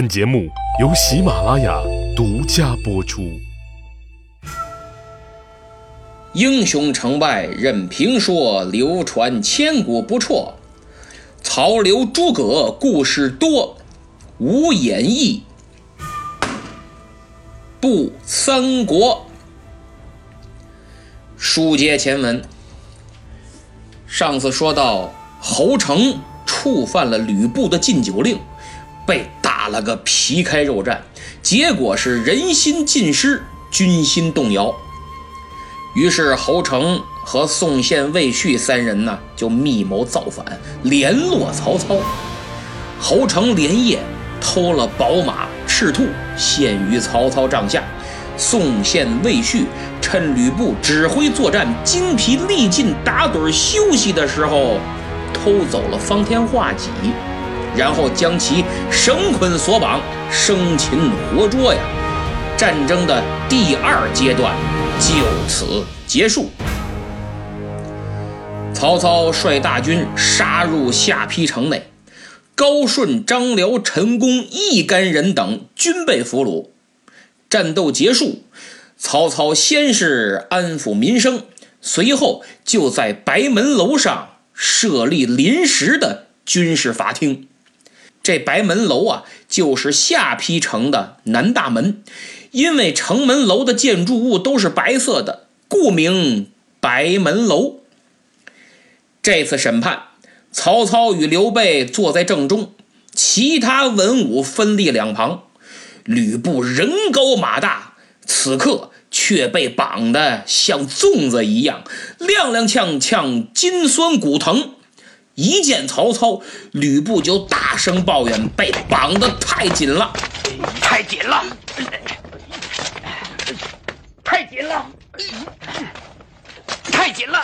本节目由喜马拉雅独家播出。英雄成败任评说，流传千古不辍。曹刘诸葛故事多，无演义不三国。书接前文，上次说到侯成触犯了吕布的禁酒令，被。打了个皮开肉绽，结果是人心尽失，军心动摇。于是侯成和宋宪、魏续三人呢，就密谋造反，联络曹操。侯成连夜偷了宝马、赤兔，献于曹操帐下。宋宪、魏续趁吕布指挥作战精疲力尽、打盹休息的时候，偷走了方天画戟。然后将其绳捆索绑，生擒活捉呀！战争的第二阶段就此结束。曹操率大军杀入下邳城内，高顺、张辽、陈宫一干人等均被俘虏。战斗结束，曹操先是安抚民生，随后就在白门楼上设立临时的军事法庭。这白门楼啊，就是下邳城的南大门，因为城门楼的建筑物都是白色的，故名白门楼。这次审判，曹操与刘备坐在正中，其他文武分立两旁。吕布人高马大，此刻却被绑得像粽子一样，踉踉跄跄，筋酸骨疼。一见曹操，吕布就大声抱怨：“被绑得太紧了，太紧了，太紧了，太紧了！”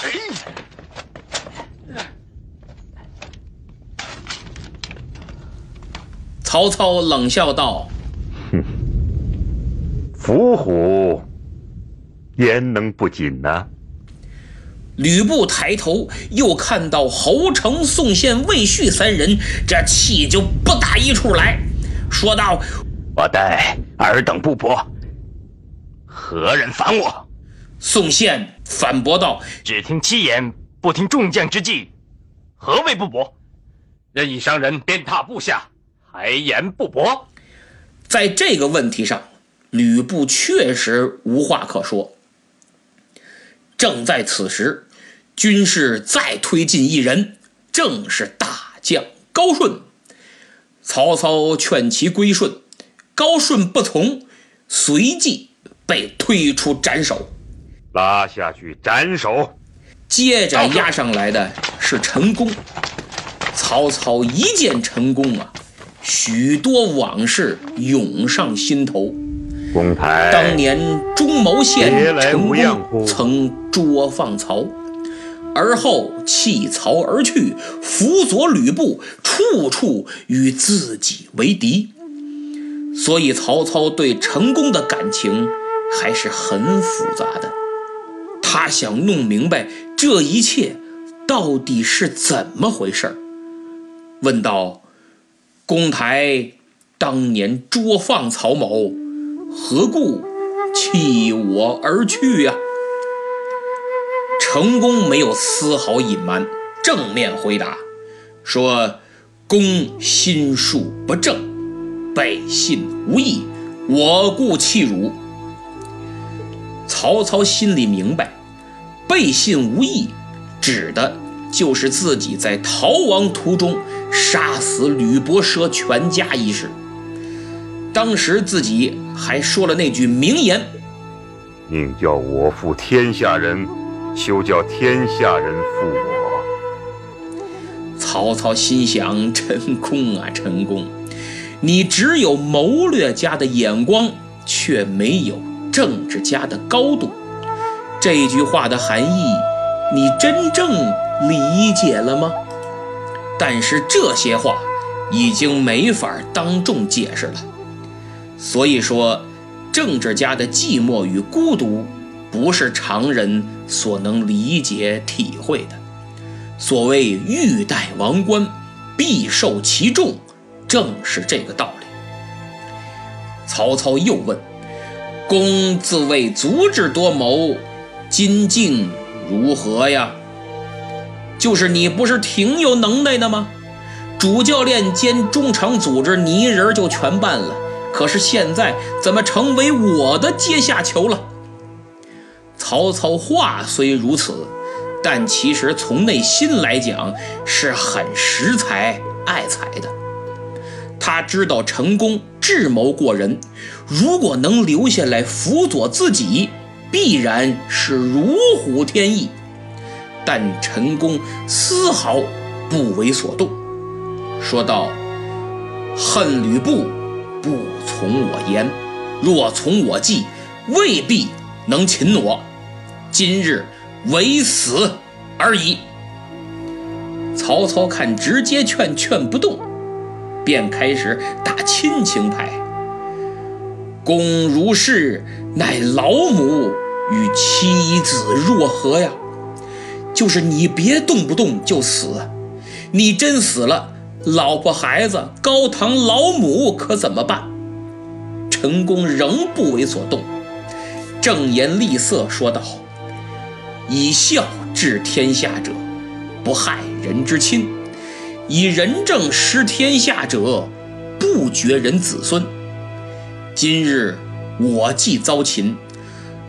曹操冷笑道：“哼，伏虎焉能不紧呢？”吕布抬头，又看到侯成、宋宪、魏续三人，这气就不打一处来，说道：“我待尔等不薄，何人反我？”宋宪反驳道：“只听七言，不听众将之计，何谓不薄？任意伤人，鞭挞部下，还言不薄？”在这个问题上，吕布确实无话可说。正在此时。军士再推进一人，正是大将高顺。曹操劝其归顺，高顺不从，随即被推出斩首。拉下去斩首。接着押上来的是陈宫。曹操一见陈宫啊，许多往事涌上心头。公台，当年中牟县陈宫曾捉放曹。而后弃曹而去，辅佐吕布，处处与自己为敌。所以曹操对成功的感情还是很复杂的。他想弄明白这一切到底是怎么回事问道：“公台当年捉放曹某，何故弃我而去呀？”成功没有丝毫隐瞒，正面回答说：“公心术不正，背信无义，我故弃汝。”曹操心里明白，背信无义指的就是自己在逃亡途中杀死吕伯奢全家一事。当时自己还说了那句名言：“宁叫我负天下人。”休叫天下人负我。曹操心想：陈宫啊，陈宫，你只有谋略家的眼光，却没有政治家的高度。这句话的含义，你真正理解了吗？但是这些话已经没法当众解释了。所以说，政治家的寂寞与孤独。不是常人所能理解体会的。所谓欲戴王冠，必受其重，正是这个道理。曹操又问：“公自谓足智多谋，今竟如何呀？”就是你不是挺有能耐的吗？主教练兼中场组织，你一人就全办了。可是现在怎么成为我的阶下囚了？曹操话虽如此，但其实从内心来讲是很识才爱才的。他知道成功智谋过人，如果能留下来辅佐自己，必然是如虎添翼。但陈宫丝毫不为所动，说道：“恨吕布，不从我言；若从我计，未必能擒我。今日唯死而已。”曹操看直接劝劝不动，便开始打亲情牌。公如是，乃老母与妻子若何呀？就是你别动不动就死，你真死了，老婆孩子、高堂老母可怎么办？陈宫仍不为所动，正颜厉色说道：“以孝治天下者，不害人之亲；以仁政施天下者，不绝人子孙。今日我既遭擒，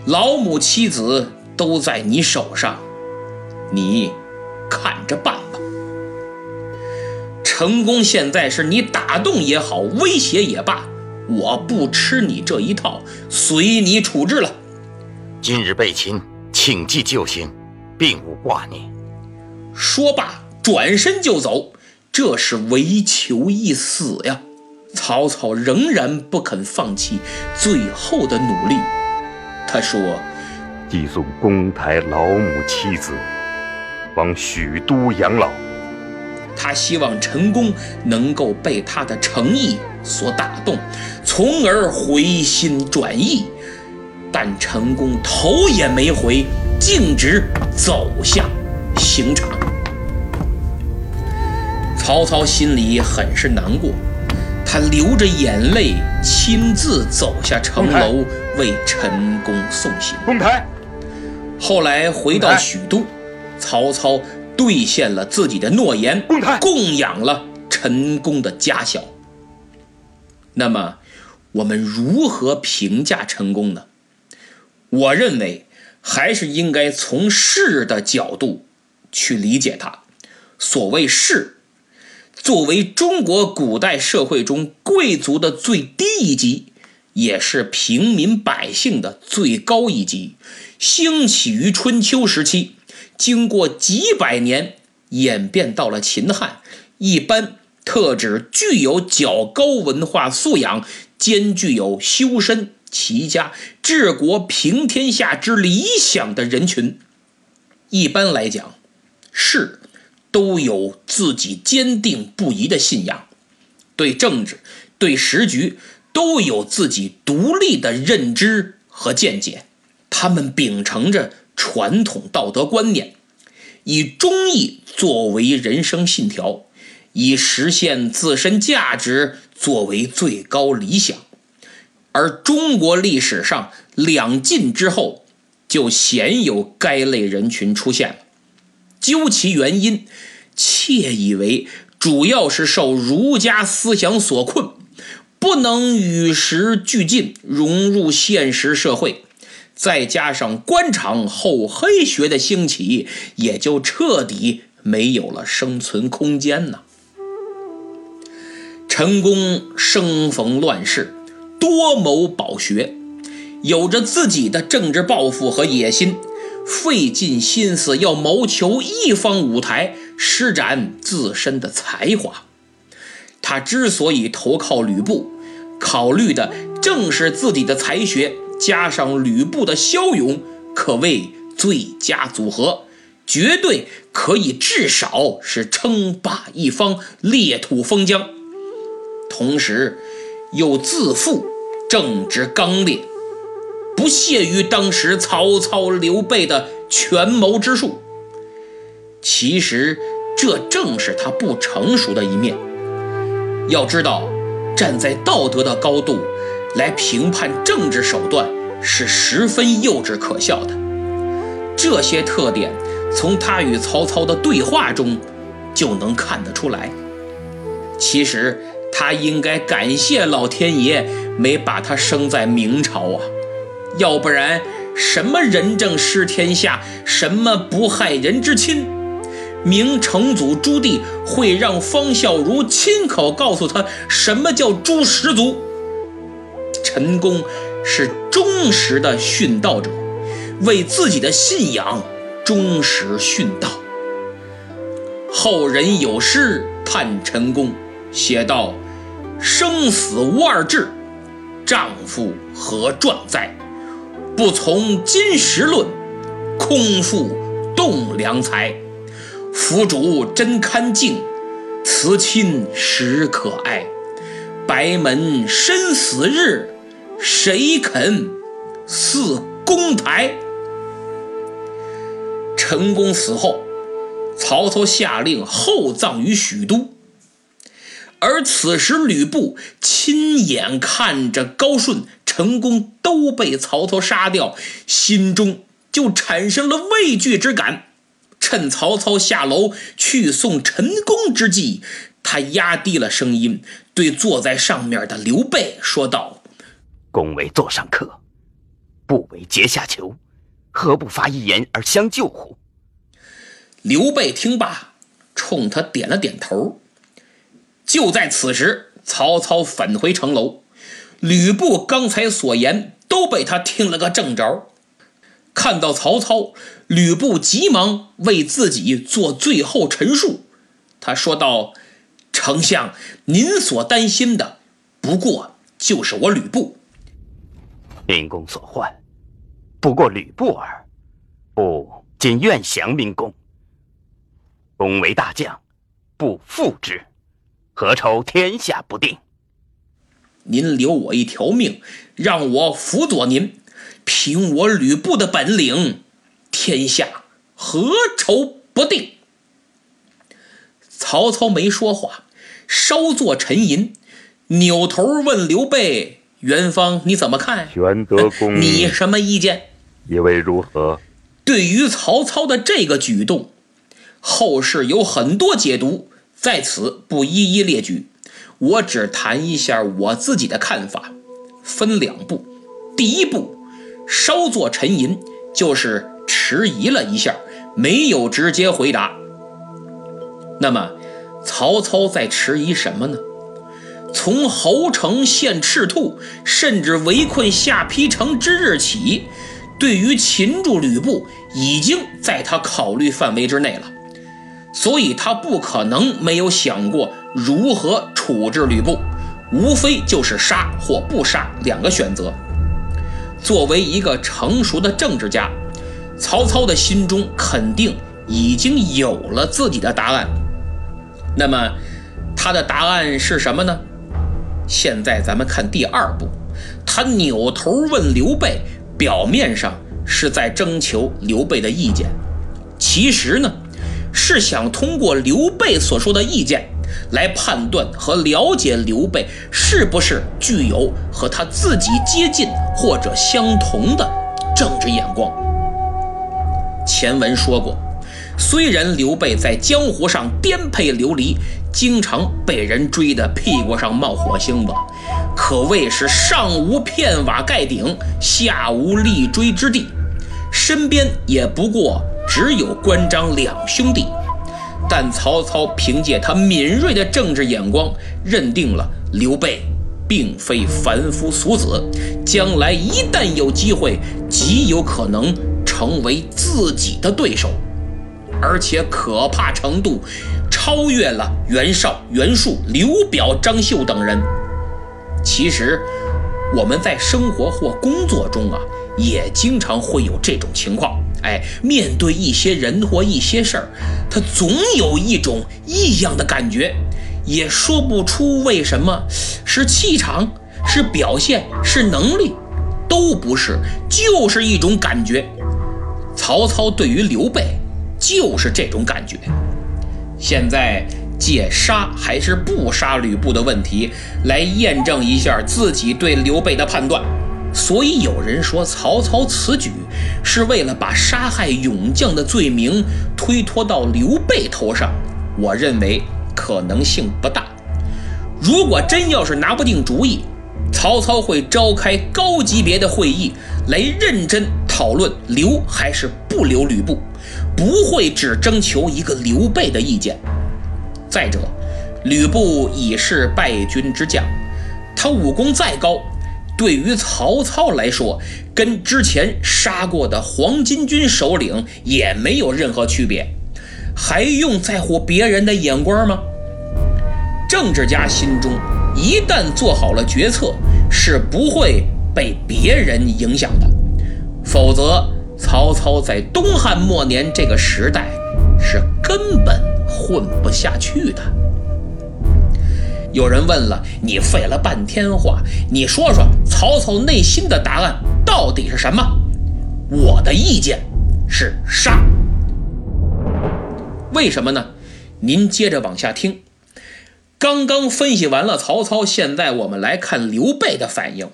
老母妻子都在你手上。”你看着办吧。成功现在是你打动也好，威胁也罢，我不吃你这一套，随你处置了。今日被擒，请记旧行，并无挂念。说罢，转身就走。这是为求一死呀！曹操仍然不肯放弃最后的努力。他说：“寄送公台老母妻子。”往许都养老。他希望陈宫能够被他的诚意所打动，从而回心转意。但陈宫头也没回，径直走向刑场。曹操心里很是难过，他流着眼泪，亲自走下城楼为陈宫送行。公台。后来回到许都。曹操兑现了自己的诺言，供养了陈宫的家小。那么，我们如何评价陈宫呢？我认为还是应该从士的角度去理解他。所谓士，作为中国古代社会中贵族的最低一级，也是平民百姓的最高一级，兴起于春秋时期。经过几百年演变到了秦汉，一般特指具有较高文化素养、兼具有修身齐家、治国平天下之理想的人群。一般来讲，士都有自己坚定不移的信仰，对政治、对时局都有自己独立的认知和见解。他们秉承着。传统道德观念，以忠义作为人生信条，以实现自身价值作为最高理想。而中国历史上两晋之后，就鲜有该类人群出现了。究其原因，窃以为主要是受儒家思想所困，不能与时俱进，融入现实社会。再加上官场厚黑学的兴起，也就彻底没有了生存空间呢。陈宫生逢乱世，多谋饱学，有着自己的政治抱负和野心，费尽心思要谋求一方舞台，施展自身的才华。他之所以投靠吕布，考虑的正是自己的才学。加上吕布的骁勇，可谓最佳组合，绝对可以至少是称霸一方，裂土封疆。同时，又自负，正直刚烈，不屑于当时曹操、刘备的权谋之术。其实，这正是他不成熟的一面。要知道，站在道德的高度。来评判政治手段是十分幼稚可笑的。这些特点从他与曹操的对话中就能看得出来。其实他应该感谢老天爷没把他生在明朝啊，要不然什么仁政失天下，什么不害人之亲。明成祖朱棣会让方孝孺亲口告诉他什么叫诛十族。陈宫是忠实的殉道者，为自己的信仰忠实殉道。后人有诗叹陈宫，写道：“生死无二志，丈夫何壮哉？不从金石论，空负栋梁才。”府主真堪敬，慈亲实可爱。白门生死日，谁肯似公台？陈宫死后，曹操下令厚葬于许都。而此时吕布亲眼看着高顺、陈宫都被曹操杀掉，心中就产生了畏惧之感。趁曹操下楼去送陈宫之际，他压低了声音，对坐在上面的刘备说道：“公为座上客，不为阶下囚，何不发一言而相救乎？”刘备听罢，冲他点了点头。就在此时，曹操返回城楼，吕布刚才所言都被他听了个正着。看到曹操，吕布急忙为自己做最后陈述。他说道：“丞相，您所担心的，不过就是我吕布。明公所唤，不过吕布耳。不今愿降明公。公为大将，不负之，何愁天下不定？您留我一条命，让我辅佐您。”凭我吕布的本领，天下何愁不定？曹操没说话，稍作沉吟，扭头问刘备：“元芳，你怎么看？玄德公，你什么意见？以为如何？”对于曹操的这个举动，后世有很多解读，在此不一一列举，我只谈一下我自己的看法，分两步。第一步。稍作沉吟，就是迟疑了一下，没有直接回答。那么，曹操在迟疑什么呢？从侯成献赤兔，甚至围困下邳城之日起，对于擒住吕布，已经在他考虑范围之内了。所以他不可能没有想过如何处置吕布，无非就是杀或不杀两个选择。作为一个成熟的政治家，曹操的心中肯定已经有了自己的答案。那么，他的答案是什么呢？现在咱们看第二步，他扭头问刘备，表面上是在征求刘备的意见，其实呢，是想通过刘备所说的意见。来判断和了解刘备是不是具有和他自己接近或者相同的政治眼光。前文说过，虽然刘备在江湖上颠沛流离，经常被人追得屁股上冒火星子，可谓是上无片瓦盖顶，下无立锥之地，身边也不过只有关张两兄弟。但曹操凭借他敏锐的政治眼光，认定了刘备并非凡夫俗子，将来一旦有机会，极有可能成为自己的对手，而且可怕程度超越了袁绍、袁术、刘表、张绣等人。其实，我们在生活或工作中啊，也经常会有这种情况。哎，面对一些人或一些事儿，他总有一种异样的感觉，也说不出为什么，是气场，是表现，是能力，都不是，就是一种感觉。曹操对于刘备就是这种感觉。现在借杀还是不杀吕布的问题来验证一下自己对刘备的判断。所以有人说曹操此举是为了把杀害勇将的罪名推脱到刘备头上，我认为可能性不大。如果真要是拿不定主意，曹操会召开高级别的会议来认真讨论留还是不留吕布，不会只征求一个刘备的意见。再者，吕布已是败军之将，他武功再高。对于曹操来说，跟之前杀过的黄巾军首领也没有任何区别，还用在乎别人的眼光吗？政治家心中一旦做好了决策，是不会被别人影响的，否则曹操在东汉末年这个时代是根本混不下去的。有人问了，你费了半天话，你说说曹操内心的答案到底是什么？我的意见是杀。为什么呢？您接着往下听。刚刚分析完了曹操，现在我们来看刘备的反应。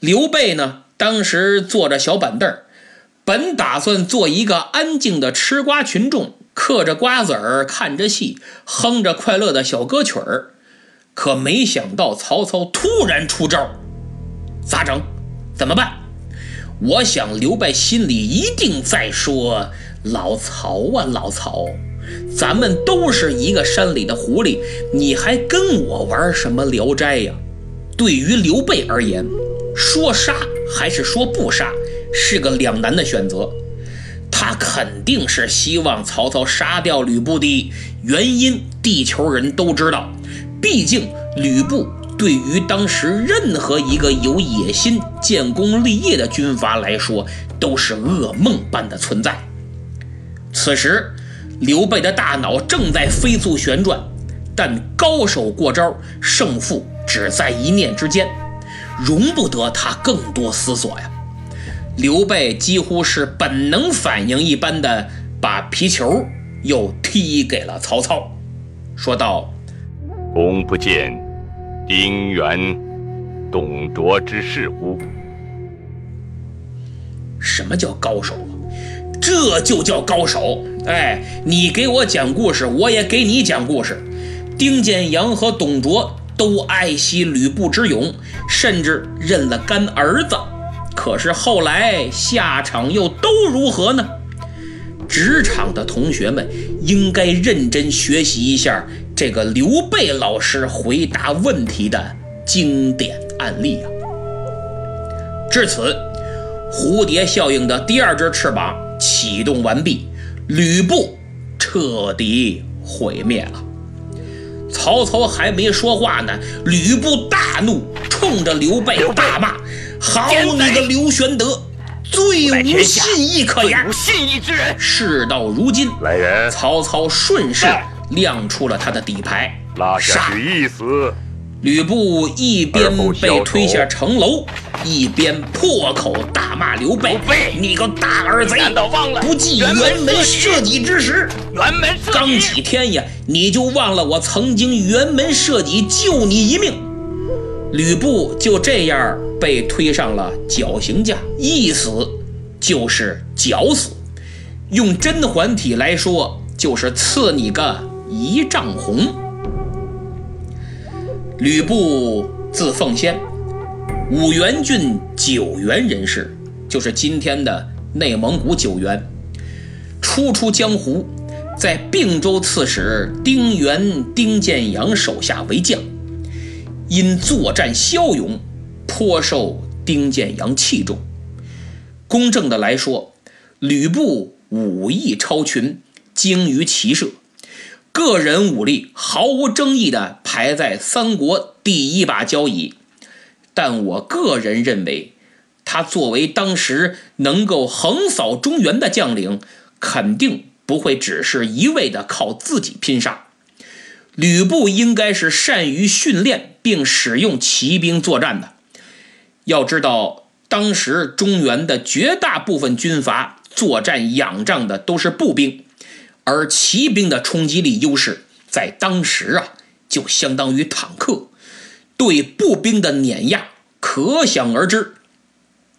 刘备呢，当时坐着小板凳儿，本打算做一个安静的吃瓜群众，嗑着瓜子儿，看着戏，哼着快乐的小歌曲儿。可没想到，曹操突然出招，咋整？怎么办？我想刘备心里一定在说：“老曹啊，老曹，咱们都是一个山里的狐狸，你还跟我玩什么聊斋呀？”对于刘备而言，说杀还是说不杀，是个两难的选择。他肯定是希望曹操杀掉吕布的，原因地球人都知道。毕竟，吕布对于当时任何一个有野心、建功立业的军阀来说，都是噩梦般的存在。此时，刘备的大脑正在飞速旋转，但高手过招，胜负只在一念之间，容不得他更多思索呀。刘备几乎是本能反应一般的把皮球又踢给了曹操，说道。公不见丁原、董卓之事乎？什么叫高手？这就叫高手！哎，你给我讲故事，我也给你讲故事。丁建阳和董卓都爱惜吕布之勇，甚至认了干儿子。可是后来下场又都如何呢？职场的同学们应该认真学习一下。这个刘备老师回答问题的经典案例啊！至此，蝴蝶效应的第二只翅膀启动完毕，吕布彻底毁灭了。曹操还没说话呢，吕布大怒，冲着刘备大骂：“好你个刘玄德，最无信义可言！无信义之人！”事到如今，来人！曹操顺势。亮出了他的底牌，拉下去一死。吕布一边被推下城楼，一边破口大骂刘备：“你个大儿贼，难道忘了不计辕门射戟之时？辕门射戟，刚几天呀，你就忘了我曾经辕门射戟救你一命？”吕布就这样被推上了绞刑架，一死就是绞死。用甄嬛体来说，就是赐你个。一丈红。吕布字奉先，五原郡九原人士，就是今天的内蒙古九原。初出江湖，在并州刺史丁原、丁建阳手下为将，因作战骁勇，颇受丁建阳器重。公正的来说，吕布武艺超群，精于骑射。个人武力毫无争议的排在三国第一把交椅，但我个人认为，他作为当时能够横扫中原的将领，肯定不会只是一味的靠自己拼杀。吕布应该是善于训练并使用骑兵作战的。要知道，当时中原的绝大部分军阀作战仰仗的都是步兵。而骑兵的冲击力优势在当时啊，就相当于坦克，对步兵的碾压可想而知。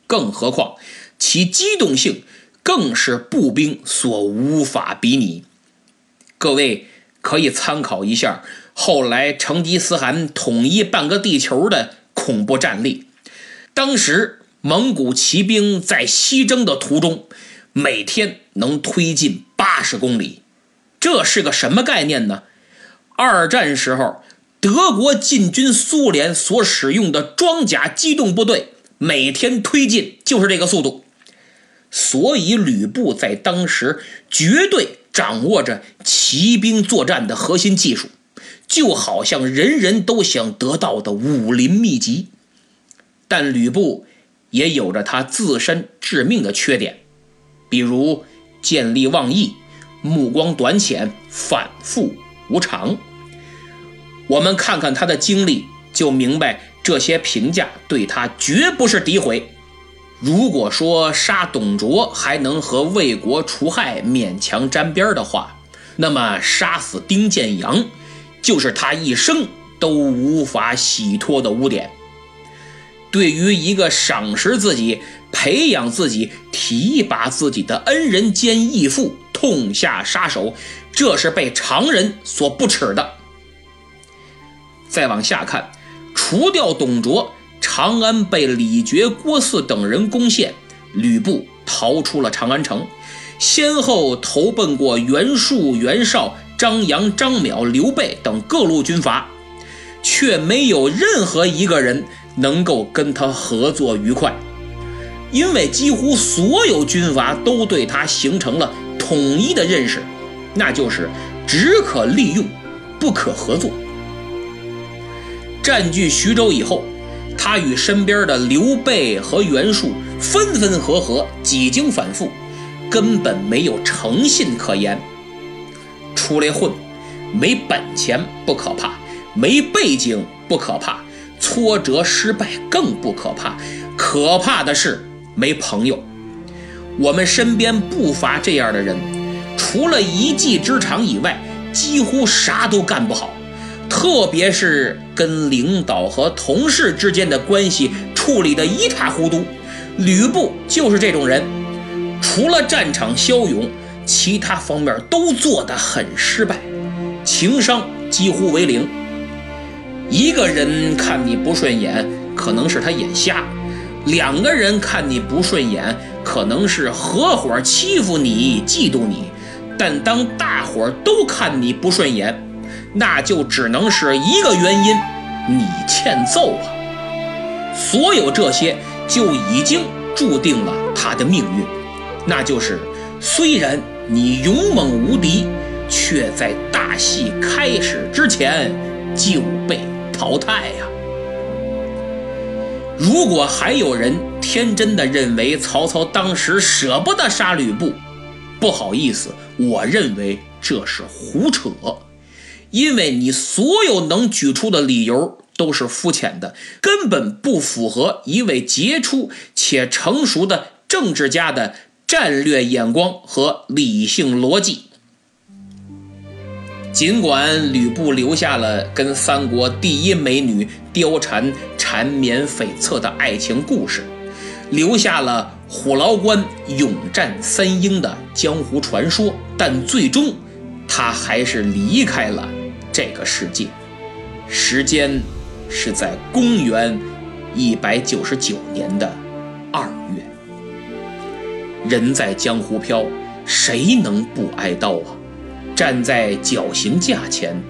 更何况其机动性更是步兵所无法比拟。各位可以参考一下后来成吉思汗统一半个地球的恐怖战例。当时蒙古骑兵在西征的途中，每天能推进八十公里，这是个什么概念呢？二战时候德国进军苏联所使用的装甲机动部队。每天推进就是这个速度，所以吕布在当时绝对掌握着骑兵作战的核心技术，就好像人人都想得到的武林秘籍。但吕布也有着他自身致命的缺点，比如见利忘义、目光短浅、反复无常。我们看看他的经历，就明白。这些评价对他绝不是诋毁。如果说杀董卓还能和为国除害勉强沾边的话，那么杀死丁建阳就是他一生都无法洗脱的污点。对于一个赏识自己、培养自己、提拔自己的恩人兼义父痛下杀手，这是被常人所不耻的。再往下看。除掉董卓，长安被李傕、郭汜等人攻陷，吕布逃出了长安城，先后投奔过袁术、袁绍、张扬、张邈、刘备等各路军阀，却没有任何一个人能够跟他合作愉快，因为几乎所有军阀都对他形成了统一的认识，那就是只可利用，不可合作。占据徐州以后，他与身边的刘备和袁术分分合合，几经反复，根本没有诚信可言。出来混，没本钱不可怕，没背景不可怕，挫折失败更不可怕，可怕的是没朋友。我们身边不乏这样的人，除了一技之长以外，几乎啥都干不好。特别是跟领导和同事之间的关系处理得一塌糊涂，吕布就是这种人。除了战场骁勇，其他方面都做得很失败，情商几乎为零。一个人看你不顺眼，可能是他眼瞎；两个人看你不顺眼，可能是合伙欺负你、嫉妒你。但当大伙都看你不顺眼，那就只能是一个原因，你欠揍啊！所有这些就已经注定了他的命运，那就是虽然你勇猛无敌，却在大戏开始之前就被淘汰呀。如果还有人天真的认为曹操当时舍不得杀吕布，不好意思，我认为这是胡扯。因为你所有能举出的理由都是肤浅的，根本不符合一位杰出且成熟的政治家的战略眼光和理性逻辑。尽管吕布留下了跟三国第一美女貂蝉缠绵悱恻的爱情故事，留下了虎牢关勇战三英的江湖传说，但最终他还是离开了。这个世界，时间是在公元一百九十九年的二月。人在江湖飘，谁能不挨刀啊？站在绞刑架前，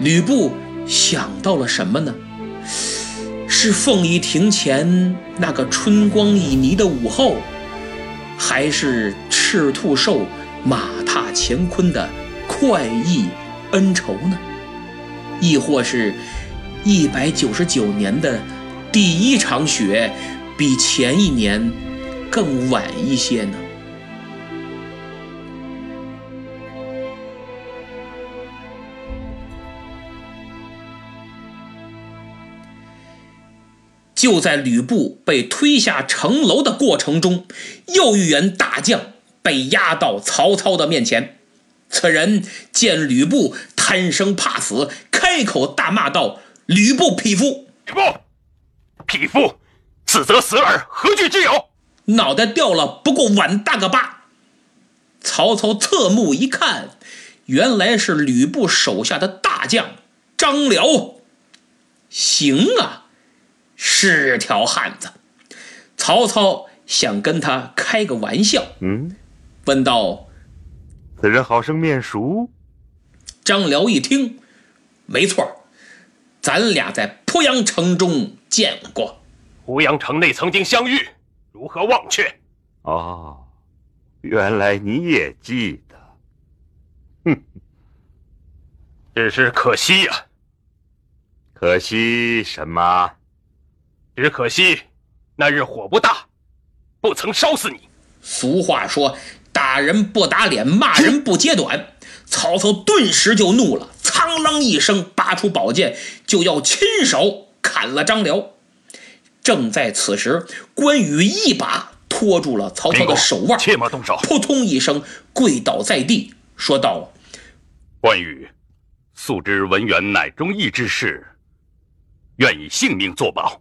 吕布想到了什么呢？是凤仪亭前那个春光旖旎的午后，还是赤兔兽马踏乾坤的快意恩仇呢？亦或是，一百九十九年的第一场雪，比前一年更晚一些呢？就在吕布被推下城楼的过程中，又一员大将被押到曹操的面前。此人见吕布。贪生怕死，开口大骂道：“吕布匹夫！吕布，匹夫！死则死耳，何惧之有？”脑袋掉了不过碗大个疤。曹操侧目一看，原来是吕布手下的大将张辽。行啊，是条汉子。曹操想跟他开个玩笑，嗯，问道：“此人好生面熟？”张辽一听，没错，咱俩在濮阳城中见过。濮阳城内曾经相遇，如何忘却？哦，原来你也记得。哼，只是可惜呀。可惜什么？只可惜那日火不大，不曾烧死你。俗话说，打人不打脸，骂人不揭短。曹操顿时就怒了，苍啷一声拔出宝剑，就要亲手砍了张辽。正在此时，关羽一把拖住了曹操的手腕，切莫动手！扑通一声跪倒在地，说道：“关羽，素知文远乃忠义之士。”愿以性命作保，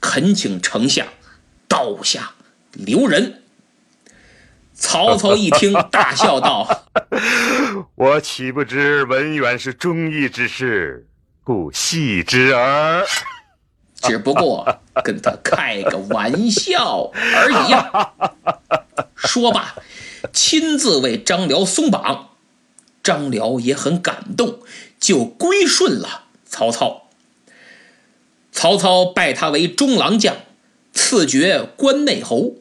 恳请丞相刀下留人。曹操一听，大笑道：“ 我岂不知文远是忠义之士，故戏之耳。只不过跟他开个玩笑而已呀。”说罢，亲自为张辽松绑。张辽也很感动，就归顺了曹操。曹操拜他为中郎将，赐爵关内侯。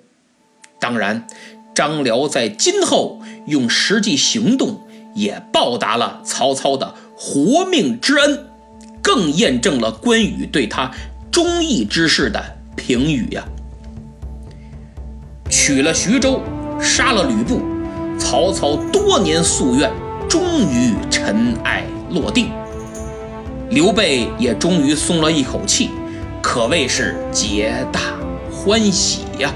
当然，张辽在今后用实际行动也报答了曹操的活命之恩，更验证了关羽对他忠义之士的评语呀。取了徐州，杀了吕布，曹操多年夙愿终于尘埃落定。刘备也终于松了一口气，可谓是皆大欢喜呀！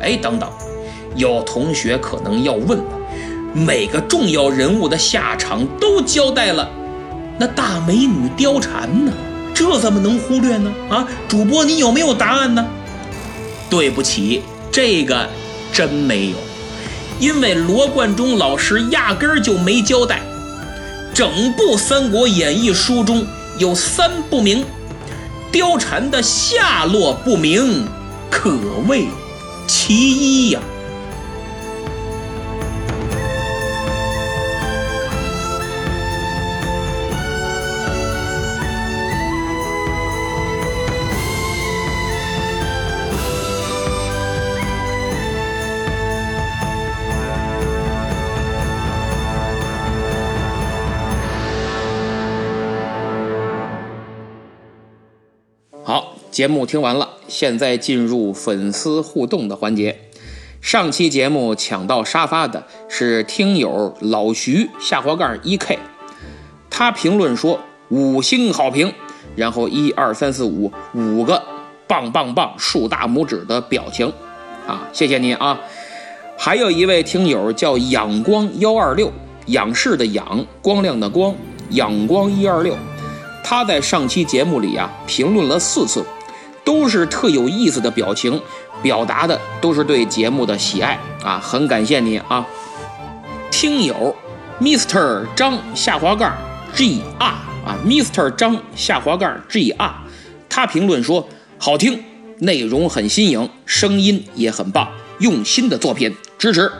哎，等等，有同学可能要问了：每个重要人物的下场都交代了，那大美女貂蝉呢？这怎么能忽略呢？啊，主播，你有没有答案呢？对不起，这个真没有，因为罗贯中老师压根儿就没交代。整部《三国演义》书中有三不明，貂蝉的下落不明，可谓其一呀。节目听完了，现在进入粉丝互动的环节。上期节目抢到沙发的是听友老徐下滑盖一 k，他评论说五星好评，然后一二三四五五个棒棒棒竖大拇指的表情，啊，谢谢您啊。还有一位听友叫仰光幺二六，仰视的仰，光亮的光，仰光一二六。他在上期节目里啊评论了四次，都是特有意思的表情，表达的都是对节目的喜爱啊，很感谢你啊，听友，Mr 张下滑杠 G R 啊，Mr 张下滑杠 G R，他评论说好听，内容很新颖，声音也很棒，用心的作品，支持，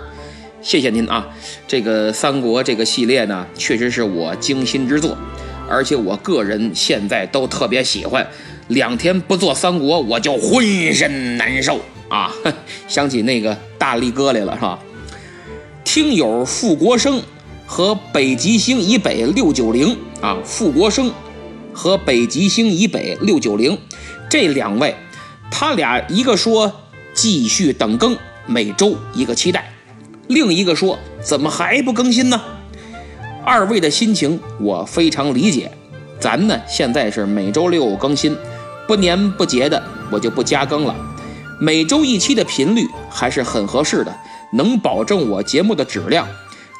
谢谢您啊，这个三国这个系列呢，确实是我精心之作。而且我个人现在都特别喜欢，两天不做三国我就浑身难受啊！想起那个大力哥来了是吧？听友傅国生和北极星以北六九零啊，傅国生和北极星以北六九零这两位，他俩一个说继续等更，每周一个期待，另一个说怎么还不更新呢？二位的心情我非常理解，咱呢现在是每周六更新，不年不节的我就不加更了，每周一期的频率还是很合适的，能保证我节目的质量。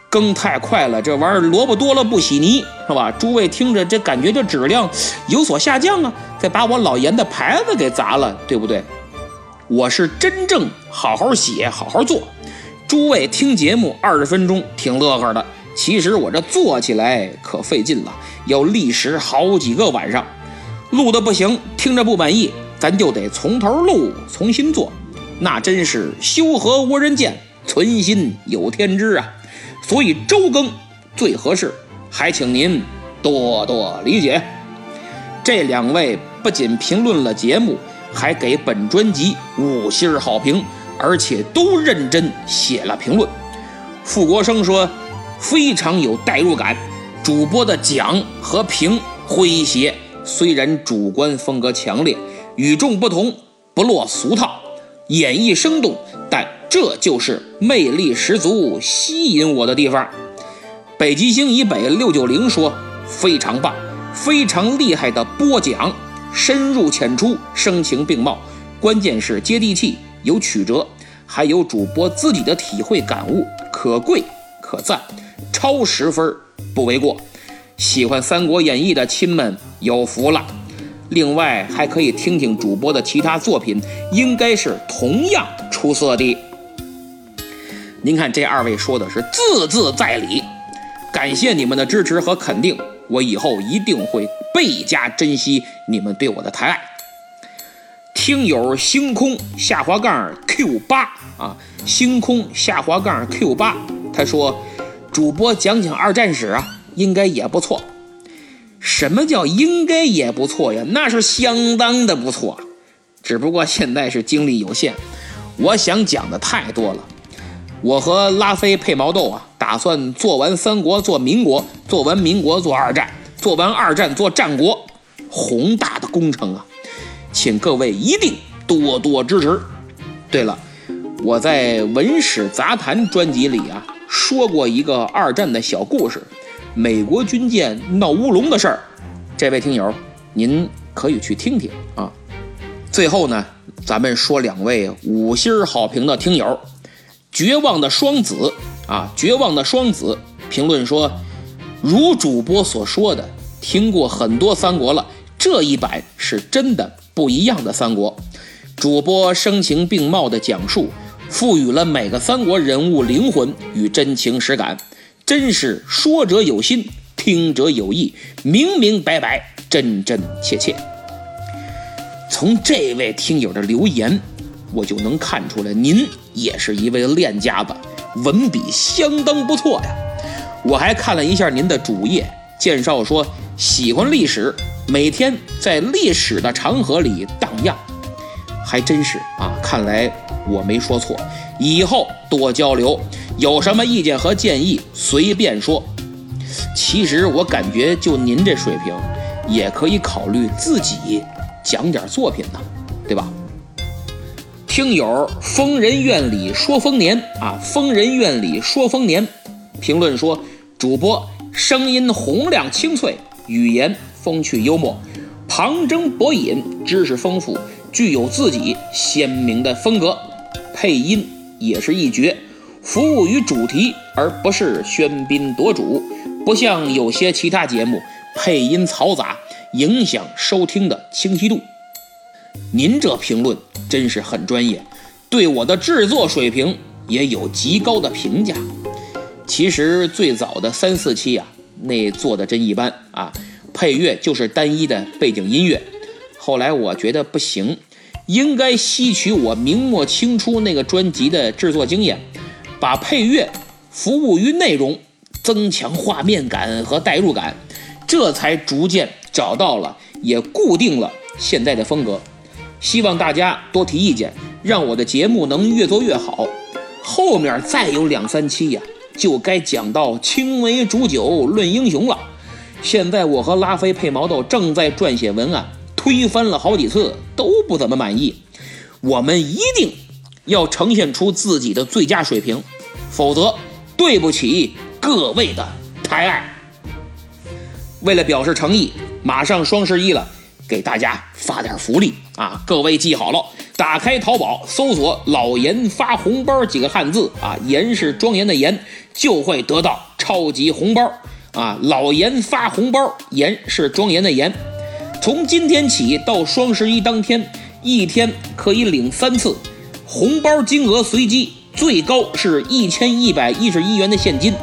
更太快了，这玩意儿萝卜多了不洗泥，是吧？诸位听着，这感觉这质量有所下降啊，再把我老严的牌子给砸了，对不对？我是真正好好写，好好做。诸位听节目二十分钟挺乐呵的，其实我这做起来可费劲了，要历时好几个晚上。录的不行，听着不满意，咱就得从头录，重新做，那真是修和无人见，存心有天知啊。所以周更最合适，还请您多多理解。这两位不仅评论了节目，还给本专辑五星好评，而且都认真写了评论。傅国生说非常有代入感，主播的讲和评诙谐。虽然主观风格强烈、与众不同、不落俗套，演绎生动，但这就是魅力十足、吸引我的地方。北极星以北六九零说非常棒，非常厉害的播讲，深入浅出，声情并茂，关键是接地气、有曲折，还有主播自己的体会感悟，可贵可赞，超十分不为过。喜欢《三国演义》的亲们有福了。另外，还可以听听主播的其他作品，应该是同样出色的。您看，这二位说的是字字在理，感谢你们的支持和肯定，我以后一定会倍加珍惜你们对我的抬爱。听友星空下滑杠 Q 八啊，星空下滑杠 Q 八，他说，主播讲讲二战史啊。应该也不错。什么叫应该也不错呀？那是相当的不错。只不过现在是精力有限，我想讲的太多了。我和拉菲配毛豆啊，打算做完三国做民国，做完民国做二战，做完二战做战国，宏大的工程啊！请各位一定多多支持。对了，我在《文史杂谈》专辑里啊，说过一个二战的小故事。美国军舰闹乌龙的事儿，这位听友，您可以去听听啊。最后呢，咱们说两位五星好评的听友，绝望的双子啊，绝望的双子评论说，如主播所说的，听过很多三国了，这一版是真的不一样的三国。主播声情并茂的讲述，赋予了每个三国人物灵魂与真情实感。真是说者有心，听者有意，明明白白，真真切切。从这位听友的留言，我就能看出来，您也是一位练家子，文笔相当不错呀。我还看了一下您的主页，介绍说喜欢历史，每天在历史的长河里荡漾，还真是啊。看来我没说错，以后多交流。有什么意见和建议，随便说。其实我感觉，就您这水平，也可以考虑自己讲点作品呢，对吧？听友疯人院里说丰年啊，疯人院里说丰年，评论说主播声音洪亮清脆，语言风趣幽默，旁征博引，知识丰富，具有自己鲜明的风格，配音也是一绝。服务于主题，而不是喧宾夺主，不像有些其他节目配音嘈杂，影响收听的清晰度。您这评论真是很专业，对我的制作水平也有极高的评价。其实最早的三四期啊，那做的真一般啊，配乐就是单一的背景音乐。后来我觉得不行，应该吸取我明末清初那个专辑的制作经验。把配乐服务于内容，增强画面感和代入感，这才逐渐找到了，也固定了现在的风格。希望大家多提意见，让我的节目能越做越好。后面再有两三期呀，就该讲到青梅煮酒论英雄了。现在我和拉菲配毛豆正在撰写文案，推翻了好几次都不怎么满意。我们一定。要呈现出自己的最佳水平，否则对不起各位的抬爱。为了表示诚意，马上双十一了，给大家发点福利啊！各位记好了，打开淘宝搜索“老严发红包”几个汉字啊，严是庄严的严，就会得到超级红包啊！老严发红包，严是庄严的严。从今天起到双十一当天，一天可以领三次，红包金额随机，最高是一千一百一十一元的现金。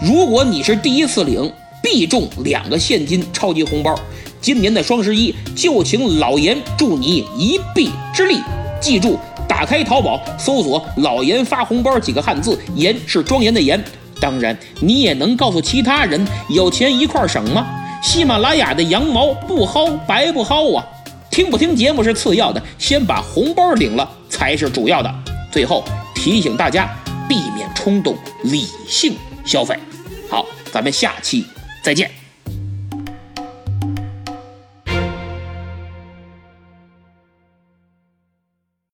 如果你是第一次领，必中两个现金超级红包。今年的双十一，就请老严助你一臂之力。记住，打开淘宝搜索“老严发红包”几个汉字，严是庄严的严。当然，你也能告诉其他人，有钱一块省吗？喜马拉雅的羊毛不薅白不薅啊！听不听节目是次要的，先把红包领了才是主要的。最后提醒大家，避免冲动，理性消费。好，咱们下期再见。